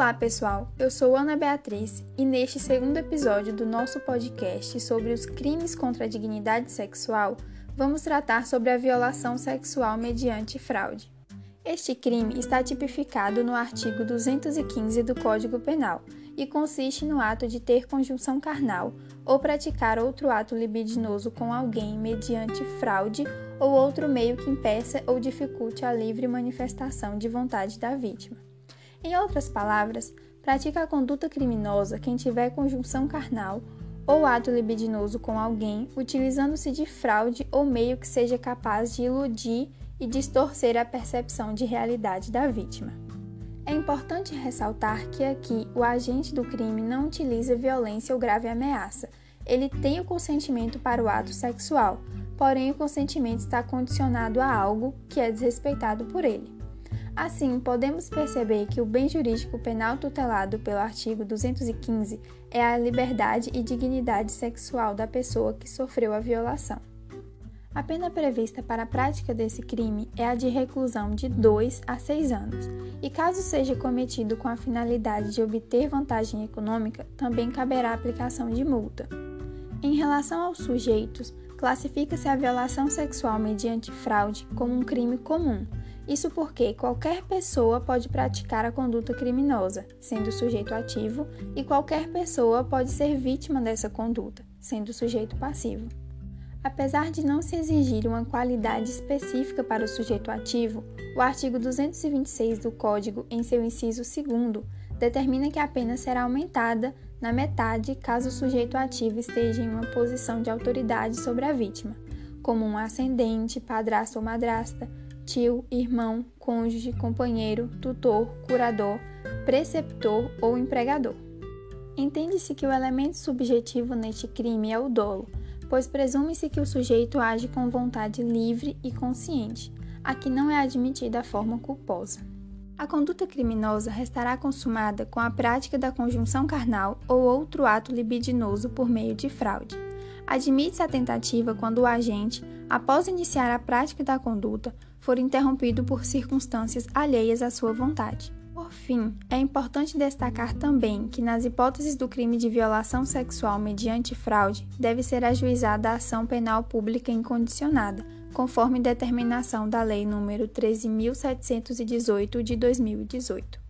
Olá, pessoal. Eu sou Ana Beatriz e neste segundo episódio do nosso podcast sobre os crimes contra a dignidade sexual, vamos tratar sobre a violação sexual mediante fraude. Este crime está tipificado no artigo 215 do Código Penal e consiste no ato de ter conjunção carnal ou praticar outro ato libidinoso com alguém mediante fraude ou outro meio que impeça ou dificulte a livre manifestação de vontade da vítima. Em outras palavras, pratica a conduta criminosa quem tiver conjunção carnal ou ato libidinoso com alguém, utilizando-se de fraude ou meio que seja capaz de iludir e distorcer a percepção de realidade da vítima. É importante ressaltar que aqui o agente do crime não utiliza violência ou grave ameaça. Ele tem o consentimento para o ato sexual, porém o consentimento está condicionado a algo que é desrespeitado por ele. Assim, podemos perceber que o bem jurídico penal tutelado pelo artigo 215 é a liberdade e dignidade sexual da pessoa que sofreu a violação. A pena prevista para a prática desse crime é a de reclusão de 2 a 6 anos, e caso seja cometido com a finalidade de obter vantagem econômica, também caberá a aplicação de multa. Em relação aos sujeitos, classifica-se a violação sexual mediante fraude como um crime comum. Isso porque qualquer pessoa pode praticar a conduta criminosa, sendo sujeito ativo, e qualquer pessoa pode ser vítima dessa conduta, sendo sujeito passivo. Apesar de não se exigir uma qualidade específica para o sujeito ativo, o artigo 226 do Código, em seu inciso 2, determina que a pena será aumentada na metade caso o sujeito ativo esteja em uma posição de autoridade sobre a vítima, como um ascendente, padrasto ou madrasta, tio, irmão, cônjuge, companheiro, tutor, curador, preceptor ou empregador. Entende-se que o elemento subjetivo neste crime é o dolo pois presume-se que o sujeito age com vontade livre e consciente. Aqui não é admitida a forma culposa. A conduta criminosa restará consumada com a prática da conjunção carnal ou outro ato libidinoso por meio de fraude. Admite-se a tentativa quando o agente, após iniciar a prática da conduta, for interrompido por circunstâncias alheias à sua vontade. Por fim, é importante destacar também que, nas hipóteses do crime de violação sexual mediante fraude, deve ser ajuizada a ação penal pública incondicionada, conforme determinação da Lei nº 13.718 de 2018.